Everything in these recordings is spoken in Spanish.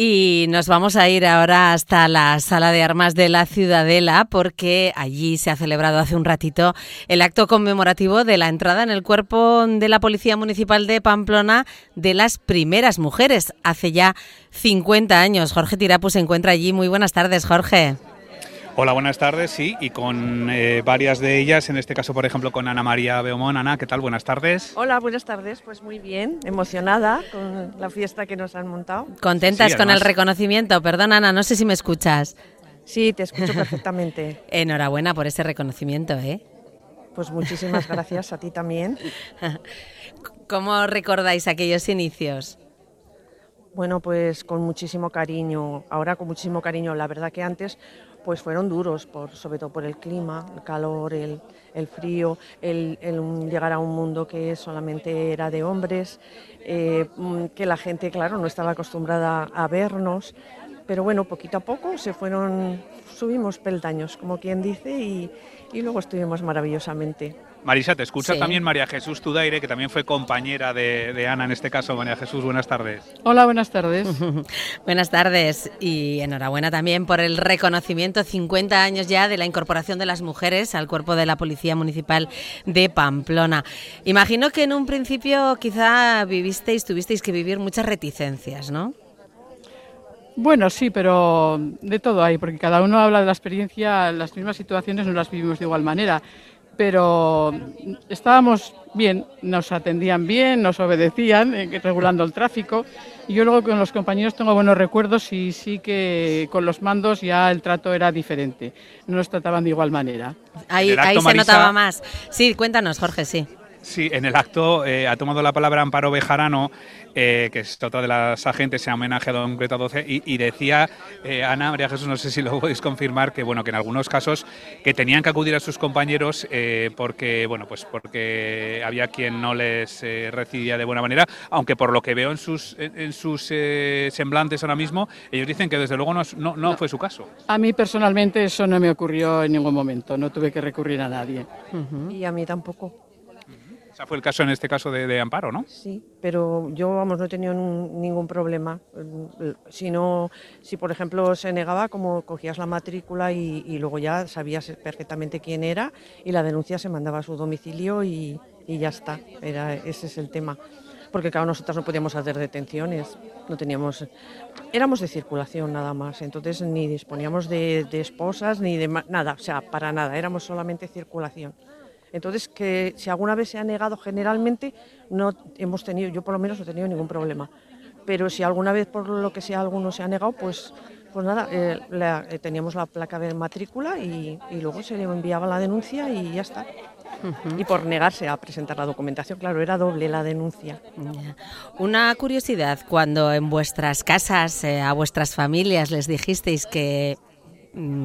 Y nos vamos a ir ahora hasta la sala de armas de la Ciudadela porque allí se ha celebrado hace un ratito el acto conmemorativo de la entrada en el cuerpo de la Policía Municipal de Pamplona de las primeras mujeres hace ya 50 años. Jorge Tirapu se encuentra allí. Muy buenas tardes, Jorge. Hola, buenas tardes, sí, y con eh, varias de ellas, en este caso, por ejemplo, con Ana María Beomón. Ana, ¿qué tal? Buenas tardes. Hola, buenas tardes, pues muy bien, emocionada con la fiesta que nos han montado. ¿Contentas con el reconocimiento? Perdón, Ana, no sé si me escuchas. Sí, te escucho perfectamente. Enhorabuena por ese reconocimiento, ¿eh? Pues muchísimas gracias a ti también. ¿Cómo recordáis aquellos inicios? Bueno, pues con muchísimo cariño, ahora con muchísimo cariño. La verdad que antes pues fueron duros, por, sobre todo por el clima, el calor, el, frío, el, llegar a un mundo que solamente era de hombres, eh, mm, que la gente, claro, no estaba acostumbrada a vernos, pero bueno, poquito a poco se fueron, subimos peldaños, como quien dice, y luego estuvimos maravillosamente. Marisa, te escucha también María Jesús Tudaire, que también fue compañera de, Ana en este caso. María Jesús, buenas tardes. Hola, buenas tardes. buenas tardes y enhorabuena también por el reconocimiento 50 años ya de la incorporación de las mujeres al cuerpo de la Policía Municipal de Pamplona. Imagino que en un principio quizá vivisteis, tuvisteis que vivir muchas reticencias, ¿no? Bueno, sí, pero de todo hay, porque cada uno habla de la experiencia, las mismas situaciones no las vivimos de igual manera pero estábamos bien, nos atendían bien, nos obedecían, eh, regulando el tráfico. Y yo luego con los compañeros tengo buenos recuerdos y sí que con los mandos ya el trato era diferente, no nos trataban de igual manera. Ahí, ahí se notaba más. Sí, cuéntanos, Jorge, sí. Sí, en el acto eh, ha tomado la palabra Amparo Bejarano, eh, que es otra de las agentes en homenaje a Don Greta 12, y, decía eh, Ana María Jesús, no sé si lo podéis confirmar, que bueno, que en algunos casos que tenían que acudir a sus compañeros porque bueno, pues porque había quien no les recibía de buena manera, aunque por lo que veo en sus en, sus semblantes ahora mismo, ellos dicen que desde luego no, no, fue su caso. A mí personalmente eso no me ocurrió en ningún momento, no tuve que recurrir a nadie. Y a mí tampoco fue el caso en este caso de, Amparo, ¿no? Sí, pero yo, vamos, no he tenido ningún problema. Si, no, si, por ejemplo, se negaba, como cogías la matrícula y, luego ya sabías perfectamente quién era y la denuncia se mandaba a su domicilio y, ya está. Era, ese es el tema. Porque, claro, nosotros no podíamos hacer detenciones, no teníamos... Éramos de circulación nada más, entonces ni disponíamos de, de esposas ni de nada, o sea, para nada, éramos solamente circulación. Entonces, que si alguna vez se ha negado, generalmente no hemos tenido, yo por lo menos no he tenido ningún problema. Pero si alguna vez por lo que sea alguno se ha negado, pues, pues nada, eh, eh, teníamos la placa de matrícula y, luego se le enviaba la denuncia y ya está. Y por negarse a presentar la documentación, claro, era doble la denuncia. Una curiosidad, cuando en vuestras casas, eh, a vuestras familias les dijisteis que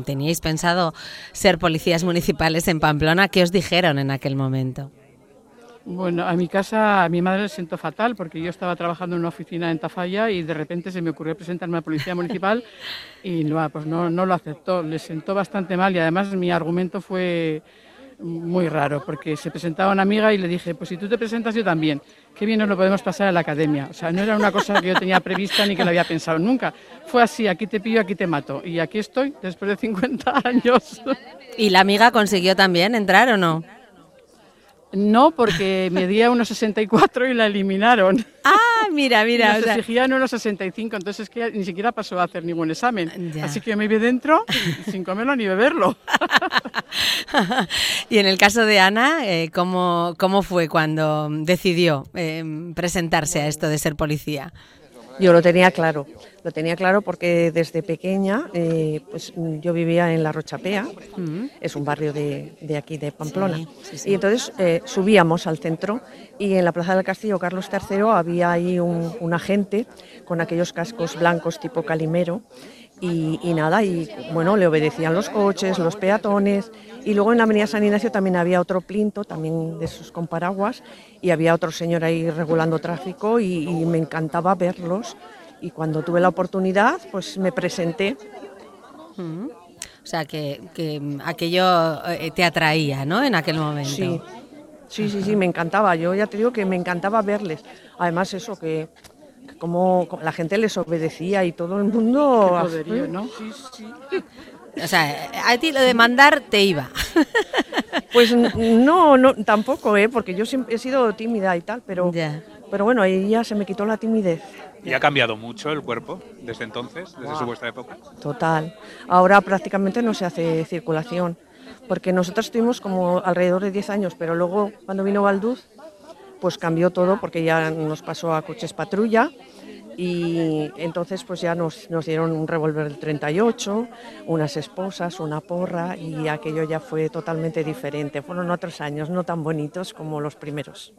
teníais pensado ser policías municipales en Pamplona, ¿qué os dijeron en aquel momento? Bueno, a mi casa, a mi madre le sentó fatal porque yo estaba trabajando en una oficina en Tafalla y de repente se me ocurrió presentarme a la policía municipal y no, pues no, no lo aceptó. Le sentó bastante mal y además mi argumento fue muy raro, porque se presentaba una amiga y le dije, pues si tú te presentas yo también, qué bien nos lo podemos pasar a la academia. O sea, no era una cosa que yo tenía prevista ni que lo había pensado nunca. Fue así, aquí te pillo, aquí te mato. Y aquí estoy, después de 50 años. ¿Y la amiga consiguió también entrar o no? No, porque medía unos 64 y la eliminaron. Ah, mira, mira. Nos exigían unos 65, entonces es que ni siquiera pasó a hacer ningún examen. Así que me vi dentro sin comerlo ni beberlo. y en el caso de Ana, eh, ¿cómo, ¿cómo, fue cuando decidió eh, presentarse a esto de ser policía? Yo lo tenía claro, lo tenía claro porque desde pequeña eh, pues yo vivía en La Rochapea, mm. es un barrio de, aquí de Pamplona, y entonces eh, subíamos al centro y en la Plaza del Castillo Carlos III había ahí un agente con aquellos cascos blancos tipo calimero y, nada, y bueno, le obedecían los coches, los peatones, y luego en la Avenida San Ignacio también había otro plinto, también de esos con paraguas, y había otro señor ahí regulando tráfico y, me encantaba verlos. Y cuando tuve la oportunidad, pues me presenté. O sea, que, aquello eh, te atraía, ¿no? En aquel momento. Sí. sí, sí, sí, me encantaba. Yo ya te digo que me encantaba verles. Además, eso, que como la gente les obedecía y todo el mundo... Qué poderío, ¿no? O sea, a ti lo de mandar te iba. Pues no, no, tampoco, ¿eh? porque yo siempre he sido tímida y tal, pero, Ya. pero bueno, ahí ya se me quitó la timidez. ¿Y ha cambiado mucho el cuerpo desde entonces, desde su vuestra época? Total. Ahora prácticamente no se hace circulación, porque nosotros estuvimos como alrededor de 10 años, pero luego cuando vino Valduz, pues cambió todo porque ya nos pasó a coches patrulla y entonces pues ya nos, nos dieron un revólver del 38, unas esposas, una porra y aquello ya fue totalmente diferente. Fueron otros años no tan bonitos como los primeros.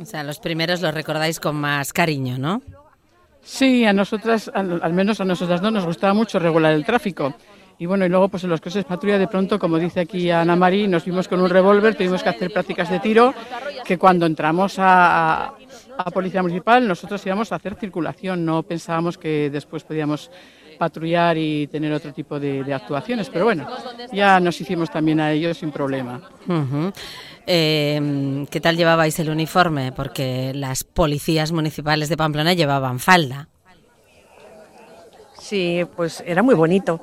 O sea, los primeros los recordáis con más cariño, ¿no? Sí, a nosotras, al, menos a nosotras no, nos gustaba mucho regular el tráfico. Y bueno, y luego pues en los coches patrulla de pronto, como dice aquí Ana Marí, nos vimos con un revólver, tuvimos que hacer prácticas de tiro, que cuando entramos a, a, Policía Municipal nosotros íbamos a hacer circulación, no pensábamos que después podíamos patrullar y tener otro tipo de, de actuaciones, pero bueno, ya nos hicimos también a ellos sin problema. Eh, ¿Qué tal llevabais el uniforme? Porque las policías municipales de Pamplona llevaban falda. Sí, pues era muy bonito.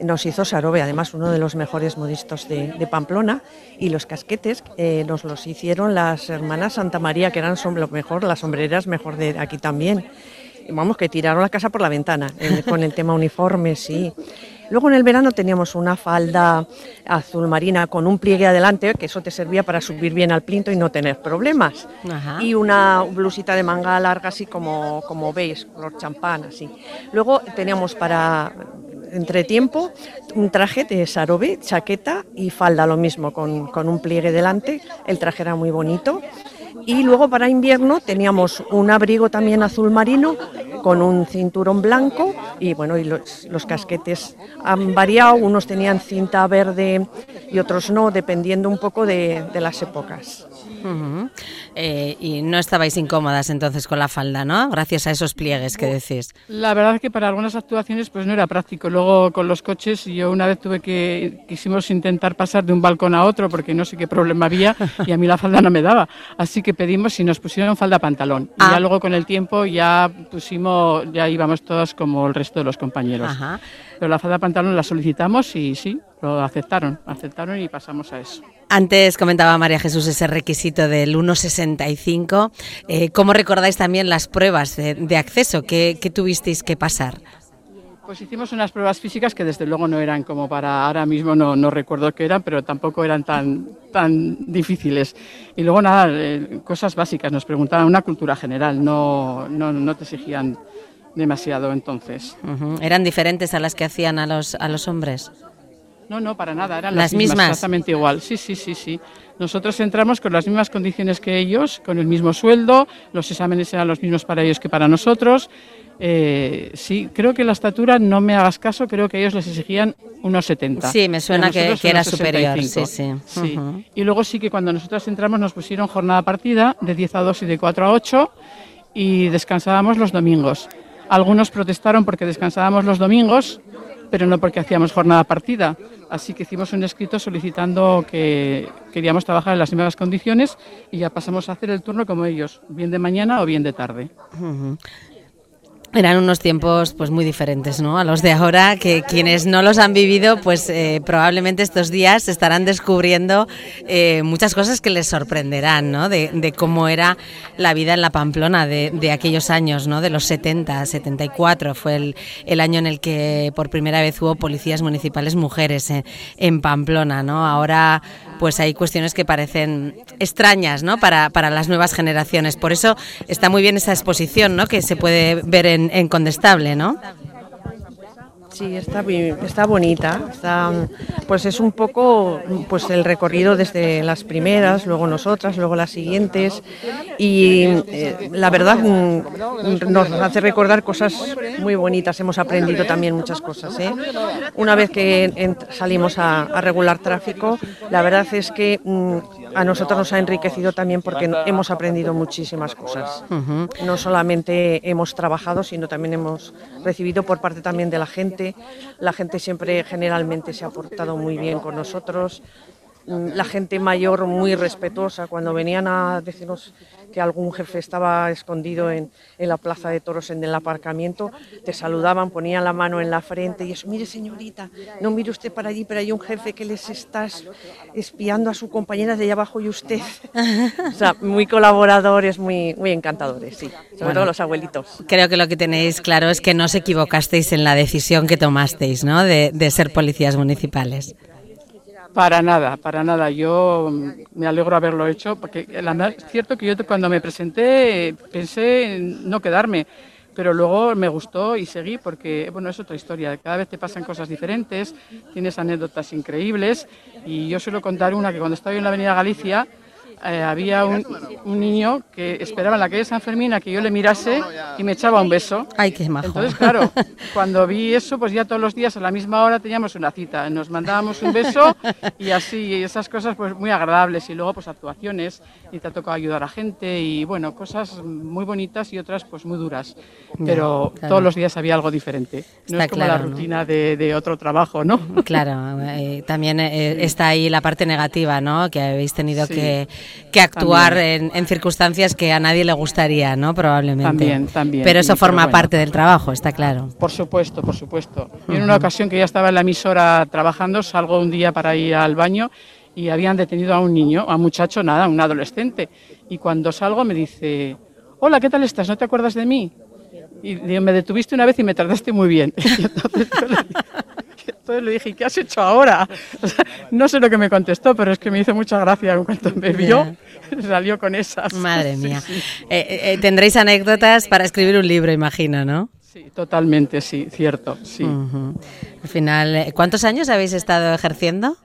Nos hizo Sarobe, además uno de los mejores modistos de, de Pamplona, y los casquetes eh, nos los hicieron las hermanas Santa María, que eran lo mejor, las sombreras mejor de aquí también. Vamos, que tiraron la casa por la ventana en- con el tema uniforme, sí. Luego en el verano teníamos una falda azul marina con un pliegue adelante, que eso te servía para subir bien al plinto y no tener problemas. Ajá. Y una blusita de manga larga, así como, como veis, color champán, así. Luego teníamos para entretiempo un traje de sarobe, chaqueta y falda, lo mismo, con, con un pliegue delante. El traje era muy bonito. Y luego para invierno teníamos un abrigo también azul marino con un cinturón blanco y bueno, y los, los casquetes han variado, unos tenían cinta verde y otros no, dependiendo un poco de, de las épocas. Eh, y no estabais incómodas entonces con la falda, ¿no? Gracias a esos pliegues que decís. La verdad es que para algunas actuaciones pues no era práctico. Luego con los coches yo una vez tuve que quisimos intentar pasar de un balcón a otro porque no sé qué problema había y a mí la falda no me daba. Así que pedimos y nos pusieron falda pantalón. Y Ah. ya luego con el tiempo ya pusimos ya íbamos todas como el resto de los compañeros. Ajá. Pero la falda pantalón la solicitamos y sí, lo aceptaron, aceptaron y pasamos a eso. Antes comentaba María Jesús ese requisito del 1,65. Eh, ¿Cómo recordáis también las pruebas de, de acceso que, que tuvisteis que pasar? Pues hicimos unas pruebas físicas que desde luego no eran como para ahora mismo, no, no recuerdo qué eran, pero tampoco eran tan, tan difíciles. Y luego nada, eh, cosas básicas, nos preguntaban una cultura general, no, no, no te exigían demasiado entonces. Ujú. ¿Eran diferentes a las que hacían a los, a los hombres? No, no, para nada, eran ¿Las las, mismas, mismas? exactamente igual. Sí, sí, sí, sí. Nosotros entramos con las mismas condiciones que ellos, con el mismo sueldo, los exámenes eran los mismos para ellos que para nosotros. Eh, sí, creo que la estatura, no me hagas caso, creo que ellos les exigían unos 70. Sí, me suena que- que era superior, 65. sí, sí. Sí. Y luego sí que cuando nosotros entramos nos pusieron jornada partida de 10 a 2 y de 4 a 8 y descansábamos los domingos. Algunos protestaron porque descansábamos los domingos, pero no porque hacíamos jornada partida. Así que hicimos un escrito solicitando que queríamos trabajar en las mismas condiciones y ya pasamos a hacer el turno como ellos, bien de mañana o bien de tarde. Eran unos tiempos pues muy diferentes, ¿no? A los de ahora, que quienes no los han vivido, pues eh, probablemente estos días estarán descubriendo eh, muchas cosas que les sorprenderán, ¿no? De, de cómo era la vida en la Pamplona de, de aquellos años, ¿no? De los 70, 74 fue el, el año en el que por primera vez hubo policías municipales mujeres en, en Pamplona, ¿no? Ahora pues hay cuestiones que parecen extrañas, ¿no? Para, para las nuevas generaciones. Por eso está muy bien esa exposición, ¿no? Que se puede ver en, en Condestable, ¿no? Sí, está, está bonita. Pues es un poco pues el recorrido desde las primeras, luego nosotras, luego las siguientes. Y eh, la verdad mm, nos hace recordar cosas muy bonitas. Hemos aprendido también muchas cosas. ¿eh? Una vez que salimos a, a regular tráfico, la verdad es que mm, a nosotros nos ha enriquecido también porque hemos aprendido muchísimas cosas. No solamente hemos trabajado, sino también hemos recibido por parte también de la gente. La gente siempre generalmente se ha portado muy bien con nosotros la gente mayor muy respetuosa. Cuando venían a decirnos que algún jefe estaba escondido en, en, la plaza de toros en el aparcamiento, te saludaban, ponían la mano en la frente y eso, mire señorita, no mire usted para allí, pero hay un jefe que les está espiando a su compañera de allá abajo y usted. o sea, muy colaboradores, muy, muy encantadores, sí, sobre bueno, todo los abuelitos. Creo que lo que tenéis claro es que no os equivocasteis en la decisión que tomasteis, ¿no? De, de ser policías municipales. Para nada, para nada. Yo me alegro haberlo hecho, porque es cierto que yo cuando me presenté pensé en no quedarme, pero luego me gustó y seguí porque, bueno, es otra historia. Cada vez te pasan cosas diferentes, tienes anécdotas increíbles y yo suelo contar una que cuando estaba en la Avenida Galicia, eh, había un, un, niño que esperaba en la calle San Fermín a que yo le mirase y me echaba un beso. Ay, qué majo. Entonces, claro, cuando vi eso, pues ya todos los días a la misma hora teníamos una cita. Nos mandábamos un beso y así, y esas cosas pues muy agradables. Y luego pues actuaciones y te ha tocado ayudar a gente y bueno, cosas muy bonitas y otras pues muy duras. Pero claro. todos los días había algo diferente. No Está es como claro, la ¿no? rutina de, de otro trabajo, ¿no? Claro, eh, también eh, está ahí la parte negativa, ¿no? Que habéis tenido Sí. que, que actuar en, en circunstancias que a nadie le gustaría, ¿no? Probablemente. También, también, Pero eso sí, pero forma bueno. parte del trabajo, está claro. Por supuesto, por supuesto. Yo en una ocasión que ya estaba en la emisora trabajando, salgo un día para ir al baño y habían detenido a un niño, a un muchacho, nada, un adolescente. Y cuando salgo me dice, hola, ¿qué tal estás? ¿No te acuerdas de mí? Y digo, me detuviste una vez y me trataste muy bien. Y entonces, yo le dije, entonces le dije, ¿qué has hecho ahora? No sé lo que me contestó, pero es que me hizo mucha gracia en cuanto me vio, salió con esas. Madre mía. sí. Eh, eh, tendréis anécdotas para escribir un libro, imagino, ¿no? Sí, totalmente, sí, cierto, sí. Al final, eh, ¿cuántos años habéis estado ejerciendo?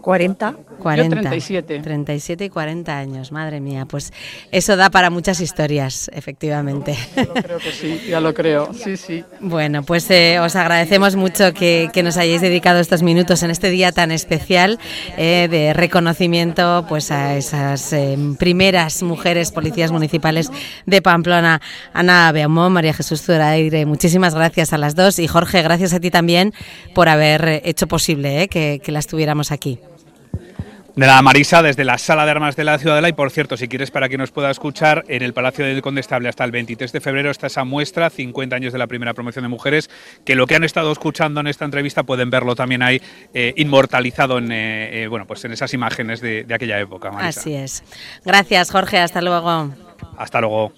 40. 40. 37. 37 y 40 años, madre mía. Pues eso da para muchas historias, efectivamente. Ya lo creo que sí, ya lo creo, sí, sí. Bueno, pues eh, os agradecemos mucho que, que nos hayáis dedicado estos minutos en este día tan especial eh, de reconocimiento pues a esas eh, primeras mujeres policías municipales de Pamplona. Ana Beaumont, María Jesús Zuraire, muchísimas gracias a las dos y Jorge, gracias a ti también por haber hecho posible eh, que, que las tuviéramos aquí. De la Marisa, desde la Sala de Armas de la Ciudadela. Y por cierto, si quieres, para que nos pueda escuchar, en el Palacio del Condestable hasta el 23 de febrero está esa muestra, 50 años de la primera promoción de mujeres, que lo que han estado escuchando en esta entrevista pueden verlo también ahí eh, inmortalizado en, eh, eh, bueno, pues en esas imágenes de, de aquella época. Marisa. Así es. Gracias, Jorge. Hasta luego. Hasta luego.